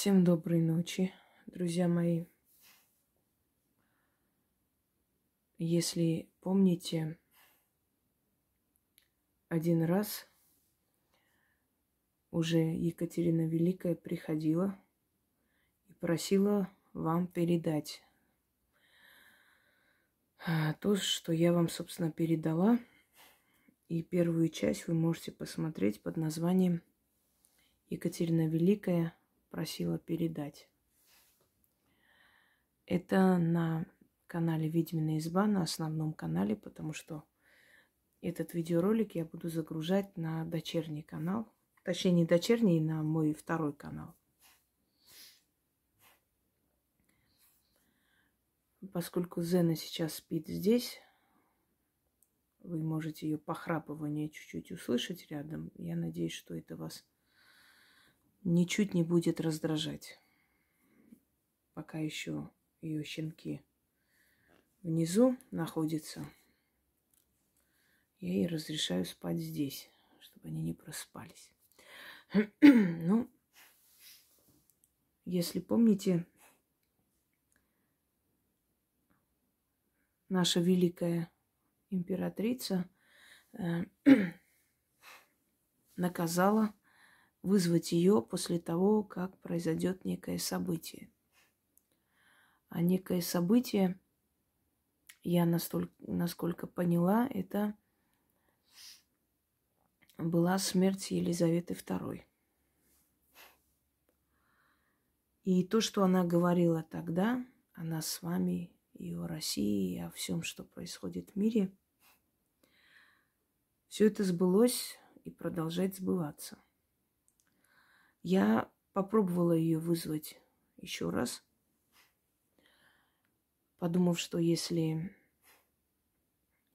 Всем доброй ночи, друзья мои. Если помните, один раз уже Екатерина Великая приходила и просила вам передать а, то, что я вам, собственно, передала. И первую часть вы можете посмотреть под названием Екатерина Великая просила передать. Это на канале Ведьмина изба, на основном канале, потому что этот видеоролик я буду загружать на дочерний канал. Точнее, не дочерний, на мой второй канал. Поскольку Зена сейчас спит здесь, вы можете ее похрапывание чуть-чуть услышать рядом. Я надеюсь, что это вас ничуть не будет раздражать. Пока еще ее щенки внизу находятся, я ей разрешаю спать здесь, чтобы они не проспались. ну, если помните, наша великая императрица э, наказала вызвать ее после того, как произойдет некое событие. А некое событие, я настолько, насколько поняла, это была смерть Елизаветы II. И то, что она говорила тогда, она с вами и о России, и о всем, что происходит в мире, все это сбылось и продолжает сбываться – я попробовала ее вызвать еще раз, подумав, что если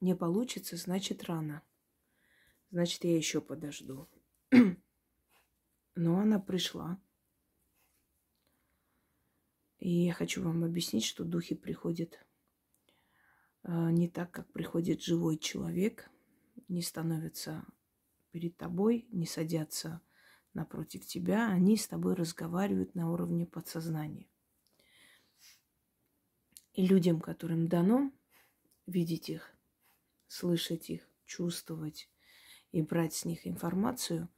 не получится, значит рано. Значит, я еще подожду. Но она пришла. И я хочу вам объяснить, что духи приходят э, не так, как приходит живой человек, не становятся перед тобой, не садятся напротив тебя, они с тобой разговаривают на уровне подсознания. И людям, которым дано видеть их, слышать их, чувствовать и брать с них информацию,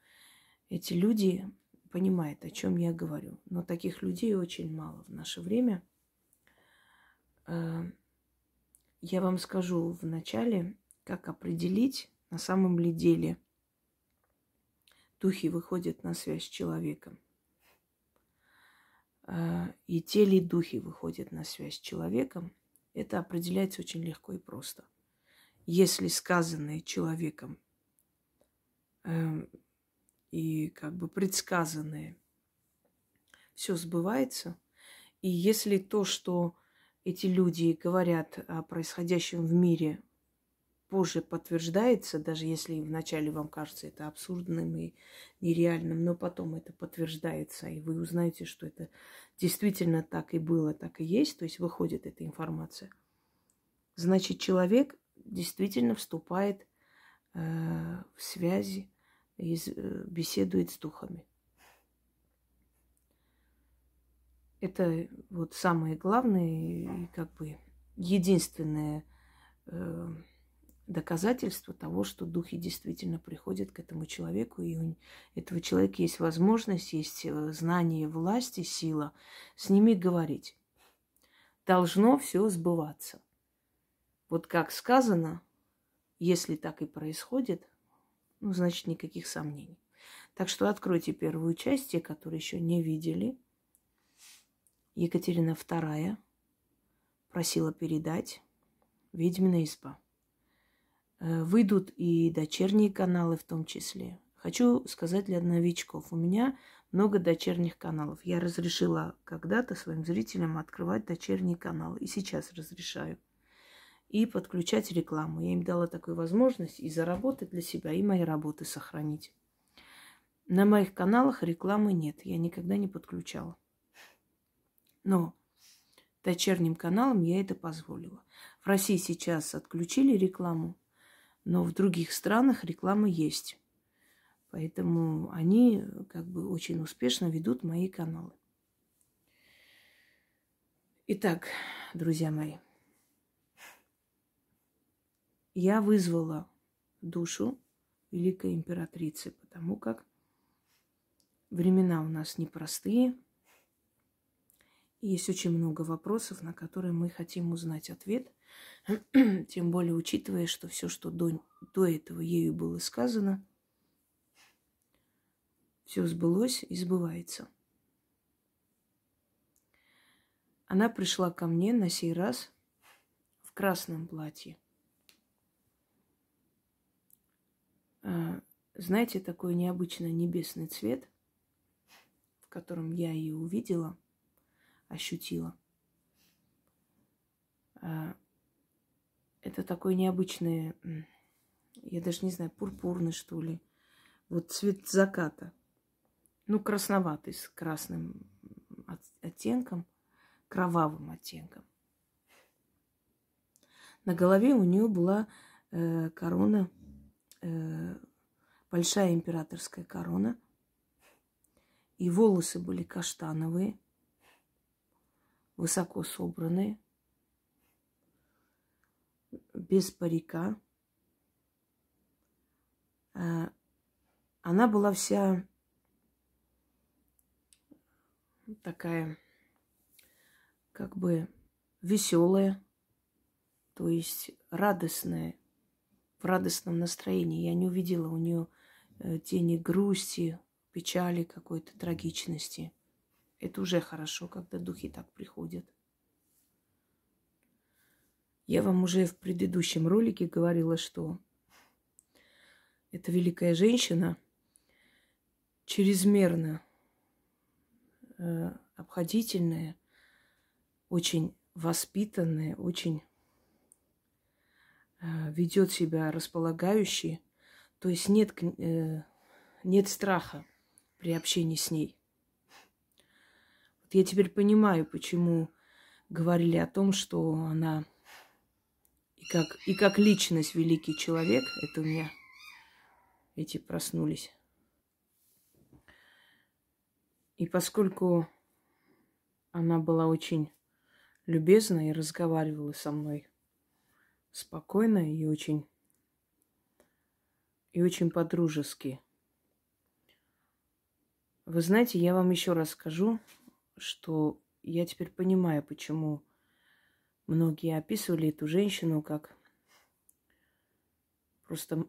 эти люди понимают, о чем я говорю. Но таких людей очень мало в наше время. Э, я вам скажу в начале, как определить на самом ли деле – духи выходят на связь с человеком. А, и те ли духи выходят на связь с человеком, это определяется очень легко и просто. Если сказанное человеком эм, и как бы предсказанное все сбывается, и если то, что эти люди говорят о происходящем в мире, позже подтверждается, даже если вначале вам кажется это абсурдным и нереальным, но потом это подтверждается, и вы узнаете, что это действительно так и было, так и есть, то есть выходит эта информация, значит, человек действительно вступает э, в связи и э, беседует с духами. Это вот самое главное и как бы единственное э, доказательство того, что духи действительно приходят к этому человеку, и у этого человека есть возможность, есть э, знание власти, сила с ними говорить. Должно все сбываться. Вот как сказано, если так и происходит, ну, значит, никаких сомнений. Так что откройте первую часть, те, которые еще не видели. Екатерина II просила передать «Ведьмина изба». Э, выйдут и дочерние каналы в том числе. Хочу сказать для новичков. У меня много дочерних каналов. Я разрешила когда-то своим зрителям открывать дочерние каналы. И сейчас разрешаю. И подключать рекламу. Я им дала такую возможность и заработать для себя, и мои работы сохранить. На моих каналах рекламы нет. Я никогда не подключала. Но дочерним каналам я это позволила. В России сейчас отключили рекламу но в других странах реклама есть. Поэтому они как бы очень успешно ведут мои каналы. Итак, друзья мои, я вызвала душу великой императрицы, потому как времена у нас непростые – есть очень много вопросов, на которые мы хотим узнать ответ. Тем более, учитывая, что все, что до, до этого ею было сказано, все сбылось и сбывается. Она пришла ко мне на сей раз в красном платье. А, знаете, такой необычный небесный цвет, в котором я ее увидела, ощутила. А, это такой необычный, я даже не знаю, пурпурный, что ли. Вот цвет заката. Ну, красноватый, с красным оттенком – кровавым оттенком. На голове у нее была э, корона, э, большая императорская корона. И волосы были каштановые, высоко собранные, без парика. Э, она была вся такая как бы веселая, то есть радостная, в радостном настроении. Я не увидела у нее э, тени грусти, печали какой-то, трагичности. Это уже хорошо, когда духи так приходят. Я вам уже в предыдущем ролике говорила, что эта великая женщина чрезмерно э, обходительная – очень воспитанная, очень э, ведет себя располагающе, то есть нет, э, нет страха при общении с ней. Я теперь понимаю, почему говорили о том, что она и как, и как личность великий человек, это у меня эти проснулись. И поскольку она была очень любезно и разговаривала со мной спокойно и очень и очень по-дружески. Вы знаете, я вам еще раз скажу, что я теперь понимаю, почему многие описывали эту женщину как просто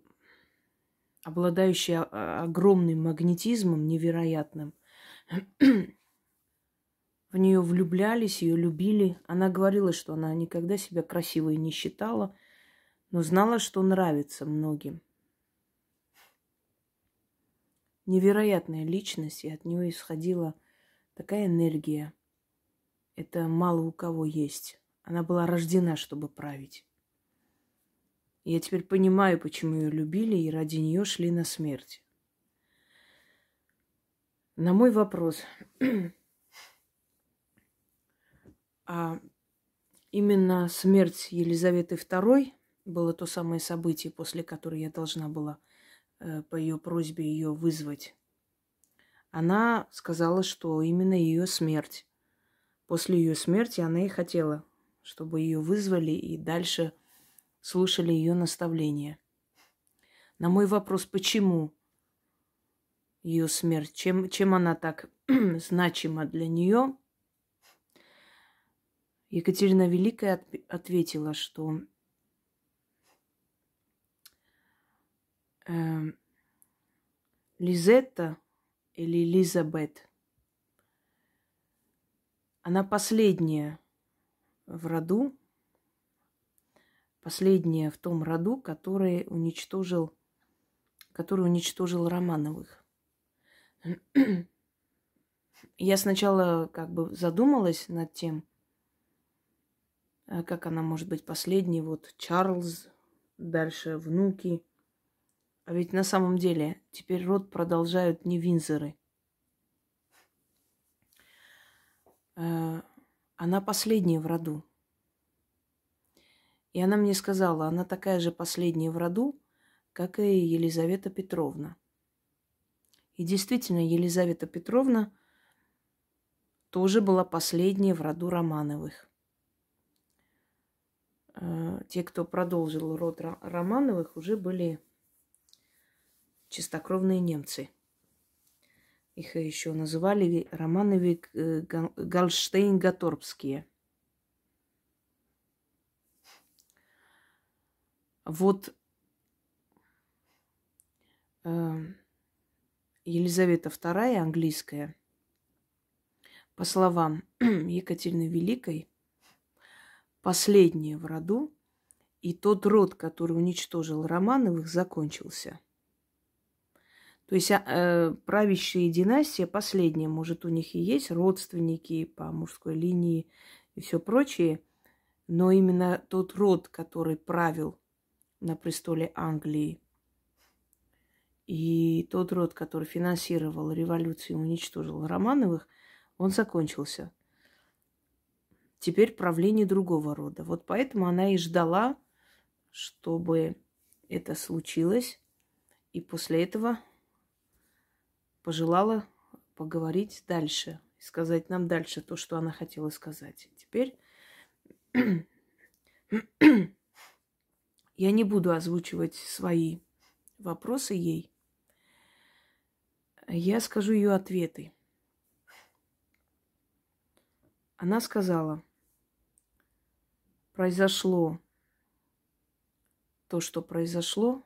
обладающая огромным магнетизмом невероятным, в нее влюблялись, ее любили. Она говорила, что она никогда себя красивой не считала, но знала, что нравится многим. Невероятная личность, и от нее исходила такая энергия. Это мало у кого есть. Она была рождена, чтобы править. я теперь понимаю, почему ее любили и ради нее шли на смерть. На мой вопрос, А именно смерть Елизаветы II было то самое событие, после которого я должна была э, по ее просьбе ее вызвать. Она сказала, что именно ее смерть. После ее смерти она и хотела, чтобы ее вызвали и дальше слушали ее наставления. На мой вопрос, почему ее смерть, чем, чем она так значима для нее, Екатерина Великая ответила, что э, Лизетта или Лизабет, она последняя в роду, последняя в том роду, который уничтожил, который уничтожил Романовых. Я сначала как бы задумалась над тем, а как она может быть последней? Вот Чарльз, дальше внуки. А ведь на самом деле теперь род продолжают не Винзоры. А, она последняя в роду. И она мне сказала, она такая же последняя в роду, как и Елизавета Петровна. И действительно, Елизавета Петровна тоже была последняя в роду Романовых. э, те, кто продолжил род Романовых, уже были чистокровные немцы. Их еще называли Романовы э, Галштейн-Гаторбские. Вот э, Елизавета II, английская, по словам Екатерины Великой, последняя в роду, и тот род, который уничтожил Романовых, закончился. То есть а, э, правящая династия последняя, может, у них и есть родственники по мужской линии и все прочее, но именно тот род, который правил на престоле Англии, и тот род, который финансировал революцию и уничтожил Романовых, он закончился. Теперь правление другого рода. Вот поэтому она и ждала, чтобы это случилось. И после этого пожелала поговорить дальше, сказать нам дальше то, что она хотела сказать. Теперь я не буду озвучивать свои вопросы ей. Я скажу ее ответы. Она сказала, произошло то, что произошло,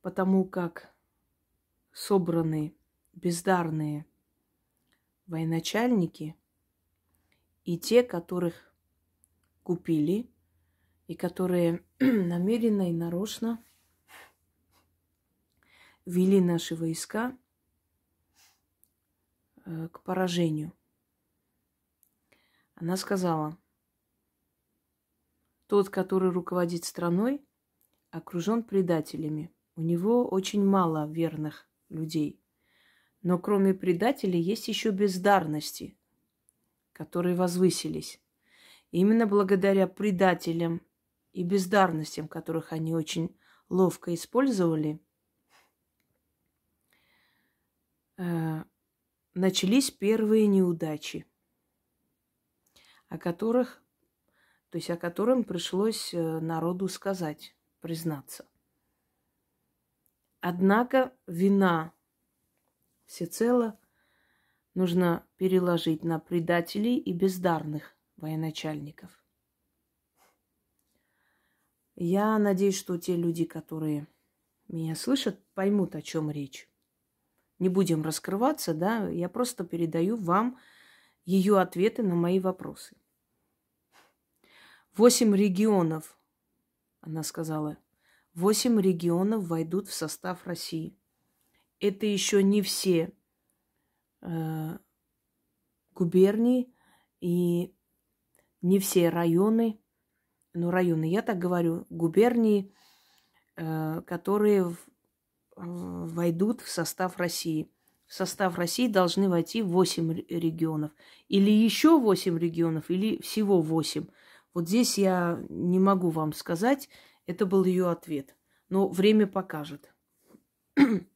потому как собраны бездарные военачальники и те, которых купили – и которые намеренно и нарочно вели наши войска э, к поражению. Она сказала, тот, который руководит страной, окружен предателями. У него очень мало верных людей. Но кроме предателей есть еще бездарности, которые возвысились. Именно благодаря предателям и бездарностям, которых они очень ловко использовали, э, начались первые неудачи, о которых, то есть о котором пришлось э, народу сказать, признаться. Однако вина всецело нужно переложить на предателей и бездарных военачальников – я надеюсь, что те люди, которые меня слышат, поймут, о чем речь. Не будем раскрываться, да, я просто передаю вам ее ответы на мои вопросы. Восемь регионов, она сказала, восемь регионов войдут в состав России. Это еще не все э, губернии и не все районы ну, районы, я так говорю, губернии, э, которые в, войдут в состав России. В состав России должны войти 8 регионов. Или еще 8 регионов, или всего 8. Вот здесь я не могу вам сказать. Это был ее ответ. Но время покажет.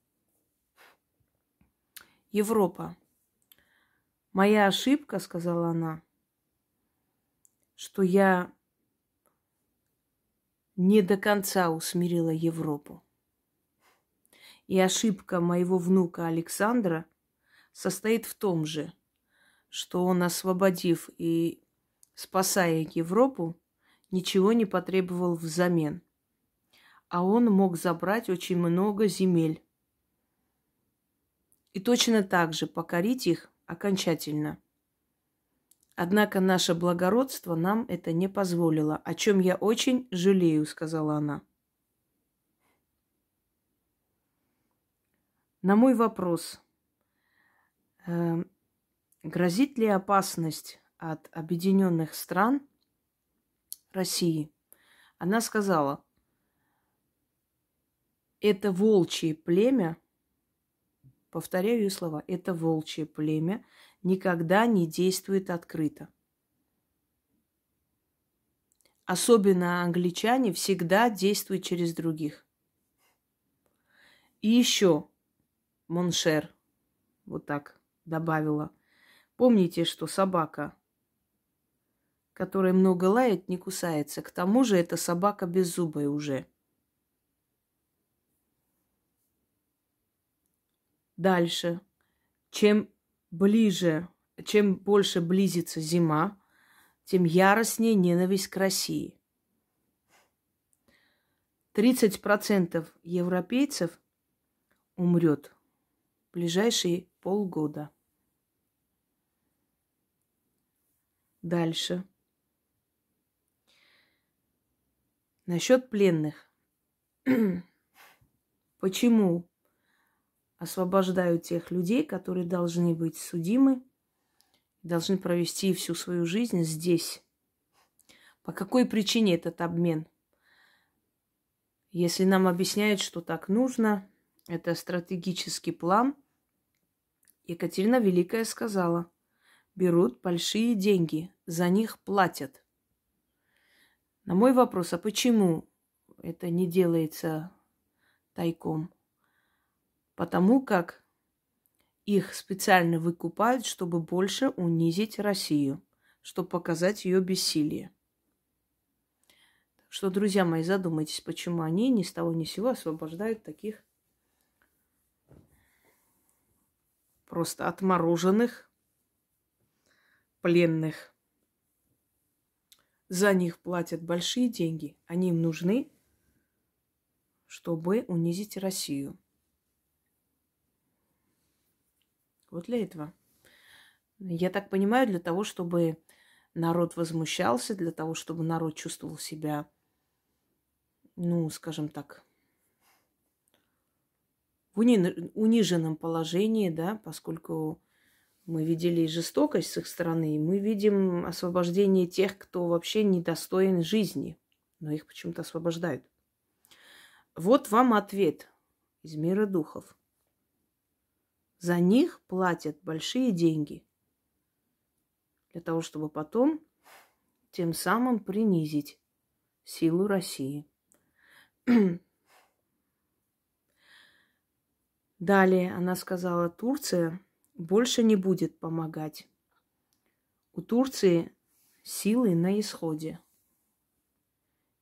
Европа. Моя ошибка, сказала она, что я не до конца усмирила Европу. И ошибка моего внука Александра состоит в том же, что он, освободив и спасая Европу, ничего не потребовал взамен. А он мог забрать очень много земель. И точно так же покорить их окончательно – Однако наше благородство нам это не позволило, о чем я очень жалею, сказала она. На мой вопрос, э, грозит ли опасность от объединенных стран России, она сказала, это волчье племя, повторяю ее слова, это волчье племя, никогда не действует открыто. Особенно англичане всегда действуют через других. И еще, mon cher, вот так добавила. Помните, что собака, которая много лает, не кусается. К тому же это собака беззубая уже. Дальше. Чем ближе, чем больше близится зима, тем яростнее ненависть к России. 30% европейцев умрет в ближайшие полгода. Дальше. Насчет пленных. Почему освобождают тех людей, которые должны быть судимы, должны провести всю свою жизнь здесь? По какой причине этот обмен? Если нам объясняют, что так нужно, это стратегический план, Екатерина Великая сказала, берут большие деньги, за них платят. На мой вопрос, а почему это не делается тайком? Потому как их специально выкупают, чтобы больше унизить Россию, чтобы показать ее бессилие. Так что, друзья мои, задумайтесь, почему они ни с того ни с сего освобождают таких просто отмороженных пленных. За них платят большие деньги. Они им нужны, чтобы унизить Россию. Вот для этого. Я так понимаю, для того, чтобы народ возмущался, для того, чтобы народ чувствовал себя, ну, скажем так, в униженном положении, да, поскольку мы видели жестокость с их стороны, мы видим освобождение тех, кто вообще недостоин жизни, но их почему-то освобождают. Вот вам ответ из мира духов. За них платят большие деньги для того, чтобы потом тем самым принизить силу России. Далее она сказала, Турция больше не будет помогать. У Турции силы на исходе.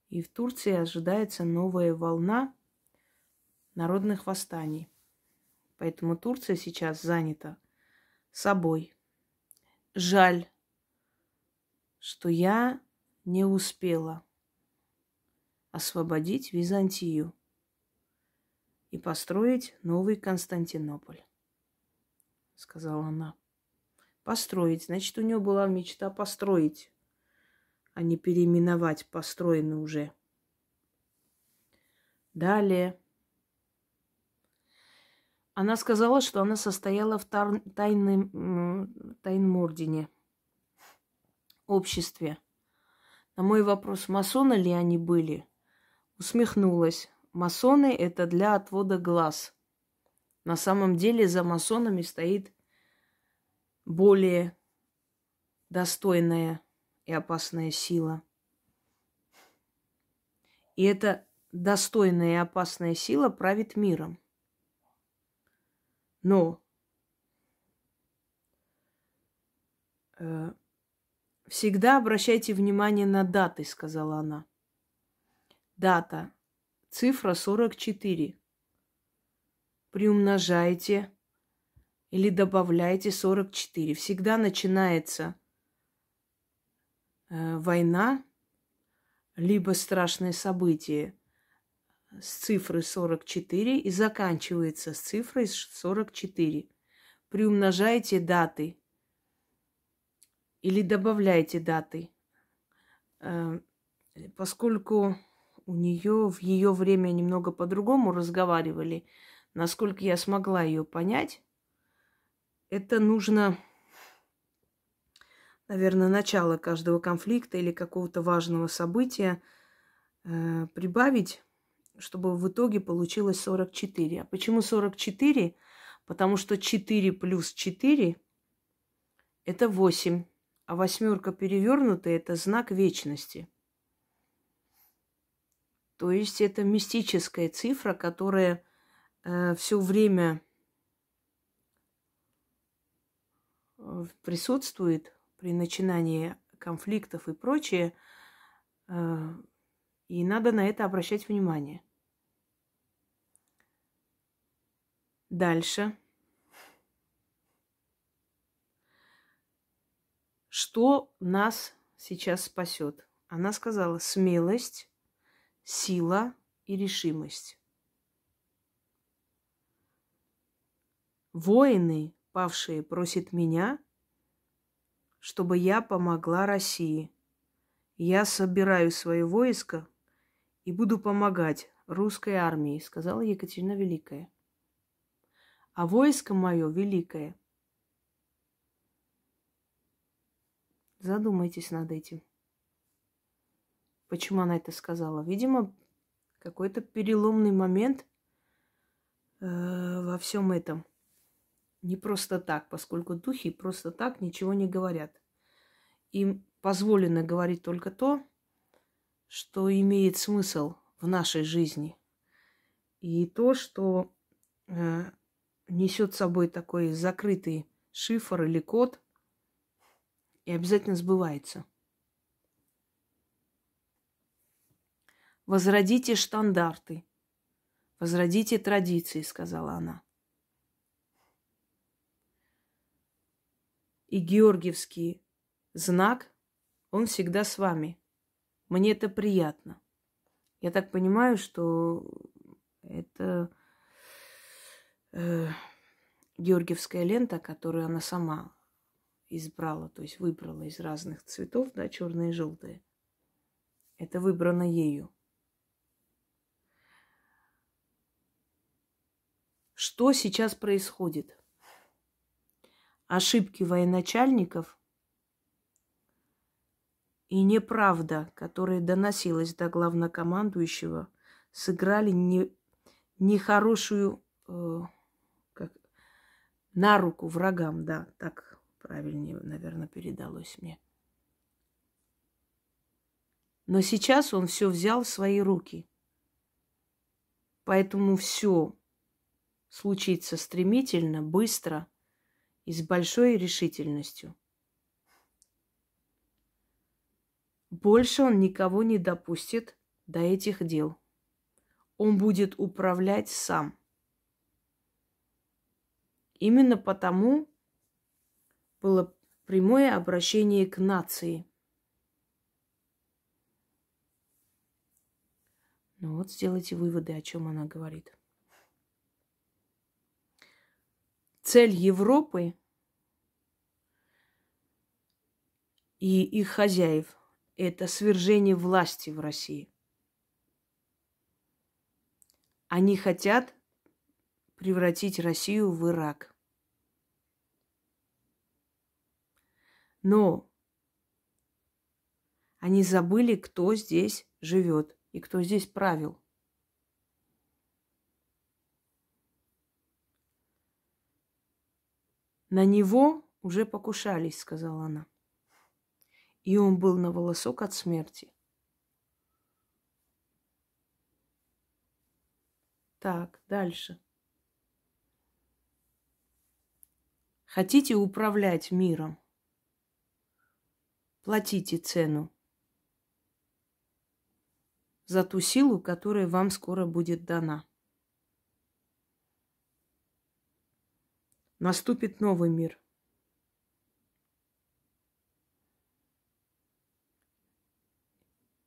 И в Турции ожидается новая волна народных восстаний. Поэтому Турция сейчас занята собой. Жаль, что я не успела освободить Византию и построить новый Константинополь сказала она. Построить. Значит, у нее была мечта построить, а не переименовать построенный уже. Далее. Она сказала, что она состояла в тайном, тайном ордене, обществе. На мой вопрос, масоны ли они были, усмехнулась. Масоны – это для отвода глаз – на самом деле за масонами стоит более достойная и опасная сила. И эта достойная и опасная сила правит миром. Но э, всегда обращайте внимание на даты, сказала она. Дата. Цифра 44 приумножайте или добавляйте 44. Всегда начинается э, война, либо страшное событие с цифры 44 и заканчивается с цифрой 44. Приумножайте даты или добавляйте даты, э, поскольку у нее в ее время немного по-другому разговаривали – насколько я смогла ее понять, это нужно, наверное, начало каждого конфликта или какого-то важного события э, прибавить, чтобы в итоге получилось 44. А почему 44? Потому что 4 плюс 4 – это 8, а восьмерка перевернутая – это знак вечности. То есть это мистическая цифра, которая э, все время э, присутствует при начинании конфликтов и прочее. Э, и надо на это обращать внимание. Дальше. Что нас сейчас спасет? Она сказала смелость, сила и решимость. Воины, павшие, просят меня, чтобы я помогла России. Я собираю свое войско и буду помогать русской армии, сказала Екатерина Великая. А войско мое великое. Задумайтесь над этим. Почему она это сказала? Видимо, какой-то переломный момент э, во всем этом. Не просто так, поскольку духи просто так ничего не говорят. Им позволено говорить только то, что имеет смысл в нашей жизни. И то, что э, несет с собой такой закрытый шифр или код, и обязательно сбывается. Возродите штандарты, возродите традиции, сказала она. И Георгиевский знак, он всегда с вами. Мне это приятно. Я так понимаю, что это э, георгиевская лента, которую она сама избрала, то есть выбрала из разных цветов, да, черные и желтые. Это выбрано ею. Что сейчас происходит? Ошибки военачальников и неправда, которая доносилась до главнокомандующего, сыграли не, нехорошую э, как, на руку врагам, да, так правильнее, наверное, передалось мне. Но сейчас он все взял в свои руки. Поэтому все случится стремительно, быстро и с большой решительностью. Больше он никого не допустит до этих дел. Он будет управлять сам. Именно потому было прямое обращение к нации. Ну вот сделайте выводы, о чем она говорит. Цель Европы и их хозяев – это свержение власти в России. Они хотят превратить Россию в Ирак. Но они забыли, кто здесь живет и кто здесь правил. На него уже покушались, сказала она. И он был на волосок от смерти. Так, дальше. Хотите управлять миром? Платите цену за ту силу, которая вам скоро будет дана. Наступит новый мир.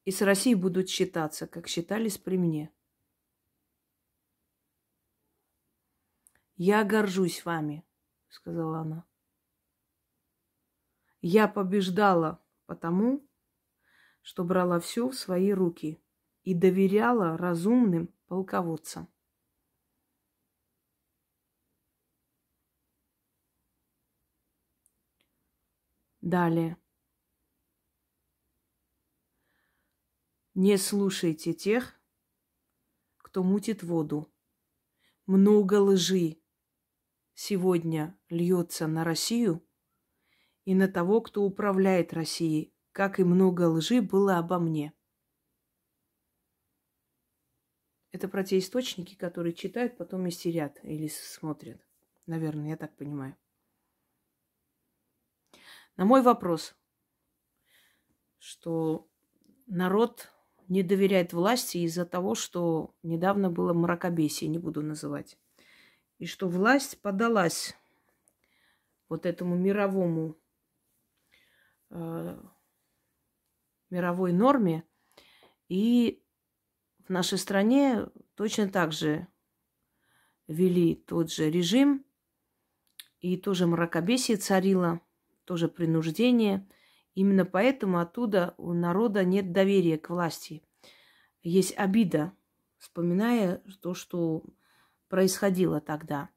И с Россией будут считаться, как считались при мне. Я горжусь вами, сказала она. Я побеждала потому, что брала все в свои руки и доверяла разумным полководцам. Далее. Не слушайте тех, кто мутит воду. Много лжи сегодня льется на Россию и на того, кто управляет Россией, как и много лжи было обо мне. Это про те источники, которые читают, потом истерят или смотрят. Наверное, я так понимаю. На мой вопрос, что народ не доверяет власти из-за того, что недавно было мракобесие, не буду называть. И что власть подалась вот этому мировому э, мировой норме. И в нашей стране точно так же вели тот же режим, и тоже мракобесие царило, тоже принуждение – Именно поэтому оттуда у народа нет доверия к власти. Есть обида, вспоминая то, что происходило тогда.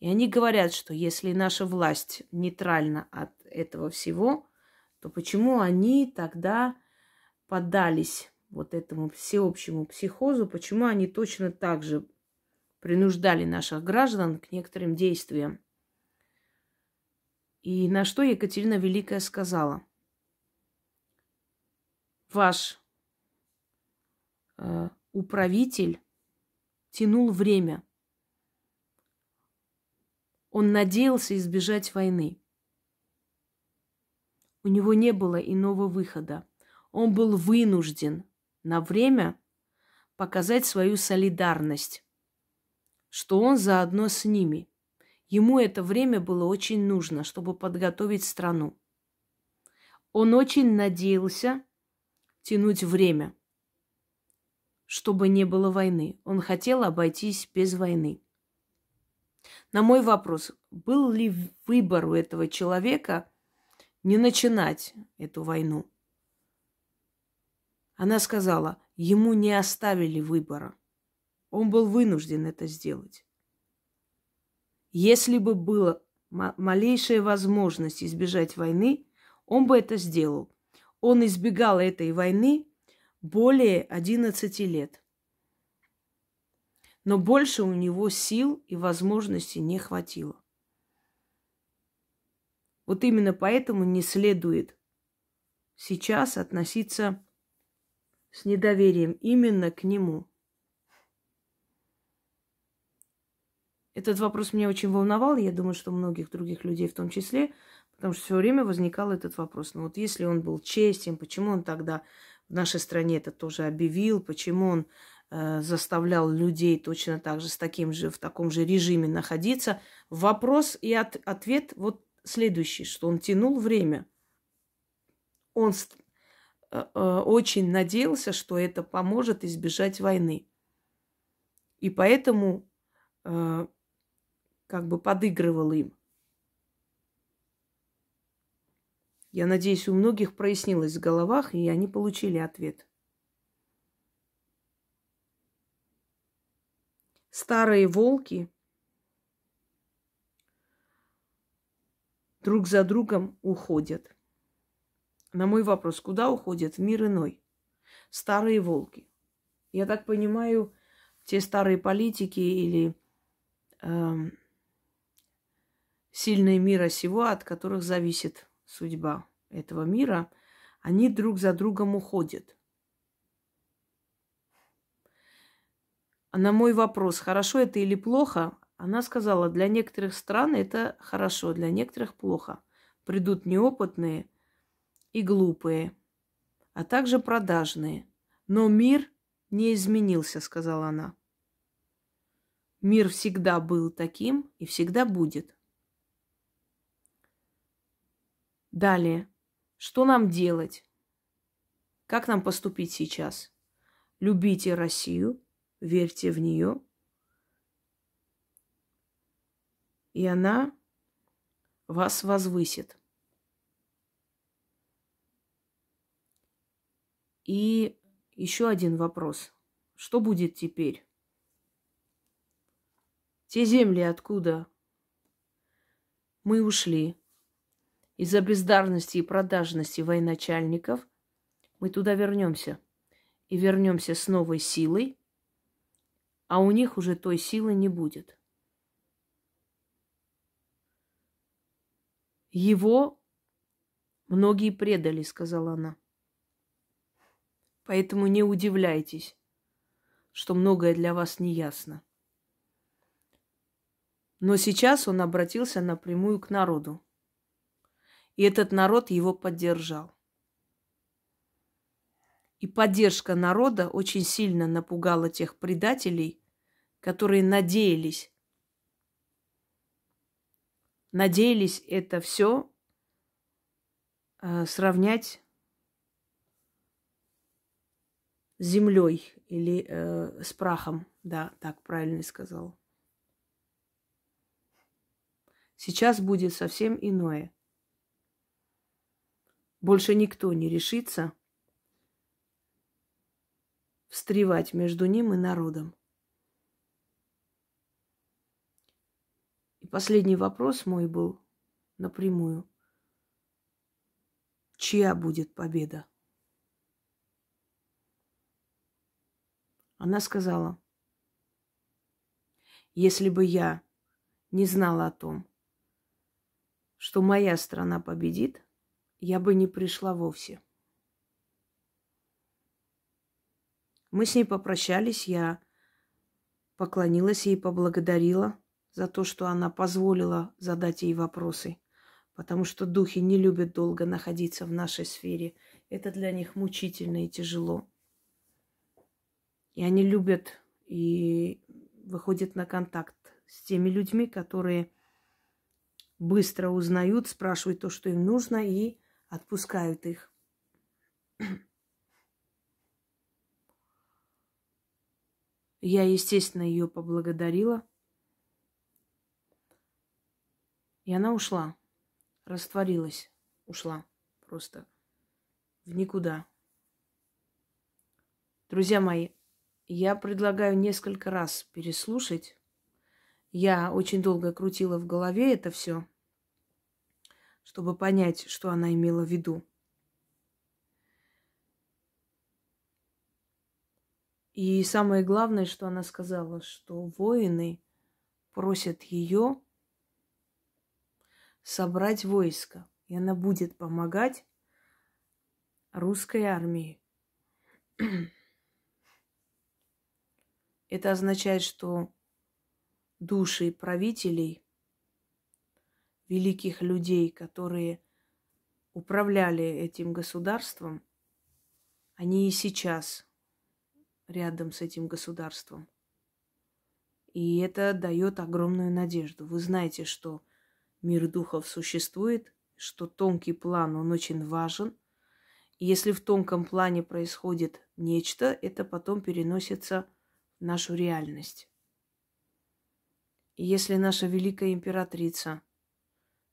И они говорят, что если наша власть нейтральна от этого всего, то почему они тогда поддались вот этому всеобщему психозу, почему они точно так же принуждали наших граждан к некоторым действиям. И на что Екатерина Великая сказала – ваш э, управитель тянул время. Он надеялся избежать войны. У него не было иного выхода. Он был вынужден на время показать свою солидарность, что он заодно с ними. Ему это время было очень нужно, чтобы подготовить страну. Он очень надеялся, тянуть время, чтобы не было войны. Он хотел обойтись без войны. На мой вопрос, был ли выбор у этого человека не начинать эту войну? Она сказала, ему не оставили выбора. Он был вынужден это сделать. Если бы была малейшая возможность избежать войны, он бы это сделал. Он избегал этой войны более 11 лет. Но больше у него сил и возможностей не хватило. Вот именно поэтому не следует сейчас относиться с недоверием именно к нему. Этот вопрос меня очень волновал, я думаю, что многих других людей в том числе, Потому что все время возникал этот вопрос. Ну вот если он был честен, почему он тогда в нашей стране это тоже объявил, почему он э, заставлял людей точно так же с таким же, в таком же режиме находиться. Вопрос и от, ответ вот следующий, что он тянул время. Он э, э, очень надеялся, что это поможет избежать войны. И поэтому э, как бы подыгрывал им. Я надеюсь, у многих прояснилось в головах, и они получили ответ. Старые волки друг за другом уходят. На мой вопрос, куда уходят? В мир иной. Старые волки. Я так понимаю, те старые политики или э, сильные мира сего, от которых зависит судьба этого мира, они друг за другом уходят. А на мой вопрос, хорошо это или плохо, она сказала, для некоторых стран это хорошо, для некоторых плохо. Придут неопытные и глупые, а также продажные. Но мир не изменился, сказала она. Мир всегда был таким и всегда будет. Далее. Что нам делать? Как нам поступить сейчас? Любите Россию, верьте в нее, и она вас возвысит. И еще один вопрос. Что будет теперь? Те земли, откуда мы ушли, из-за бездарности и продажности военачальников мы туда вернемся. И вернемся с новой силой, а у них уже той силы не будет. Его многие предали, сказала она. Поэтому не удивляйтесь, что многое для вас не ясно. Но сейчас он обратился напрямую к народу. И этот народ его поддержал. И поддержка народа очень сильно напугала тех предателей, которые надеялись, надеялись это все э, сравнять с землей или э, с прахом. Да, так правильно сказал. Сейчас будет совсем иное. Больше никто не решится встревать между ним и народом. И последний вопрос мой был напрямую. Чья будет победа? Она сказала, если бы я не знала о том, что моя страна победит, я бы не пришла вовсе. Мы с ней попрощались, я поклонилась ей, поблагодарила за то, что она позволила задать ей вопросы, потому что духи не любят долго находиться в нашей сфере. Это для них мучительно и тяжело. И они любят и выходят на контакт с теми людьми, которые быстро узнают, спрашивают то, что им нужно, и отпускают их. Я, естественно, ее поблагодарила. И она ушла, растворилась, ушла просто в никуда. Друзья мои, я предлагаю несколько раз переслушать. Я очень долго крутила в голове это все, чтобы понять, что она имела в виду. И самое главное, что она сказала, что воины просят ее собрать войско, и она будет помогать русской армии. Это означает, что души правителей, великих людей, которые управляли этим государством, они и сейчас рядом с этим государством. И это дает огромную надежду. Вы знаете, что мир духов существует, что тонкий план, он очень важен. И если в тонком плане происходит нечто, это потом переносится нашу реальность. И если наша великая императрица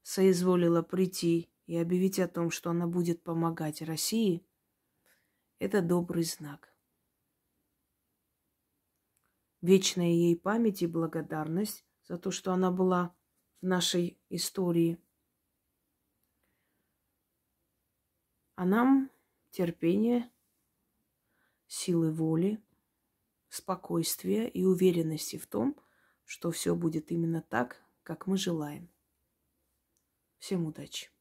соизволила прийти и объявить о том, что она будет помогать России, это добрый знак. Вечная ей память и благодарность за то, что она была в нашей истории. А нам терпение, силы воли – спокойствия и уверенности в том, что все будет именно так, как мы желаем. Всем удачи!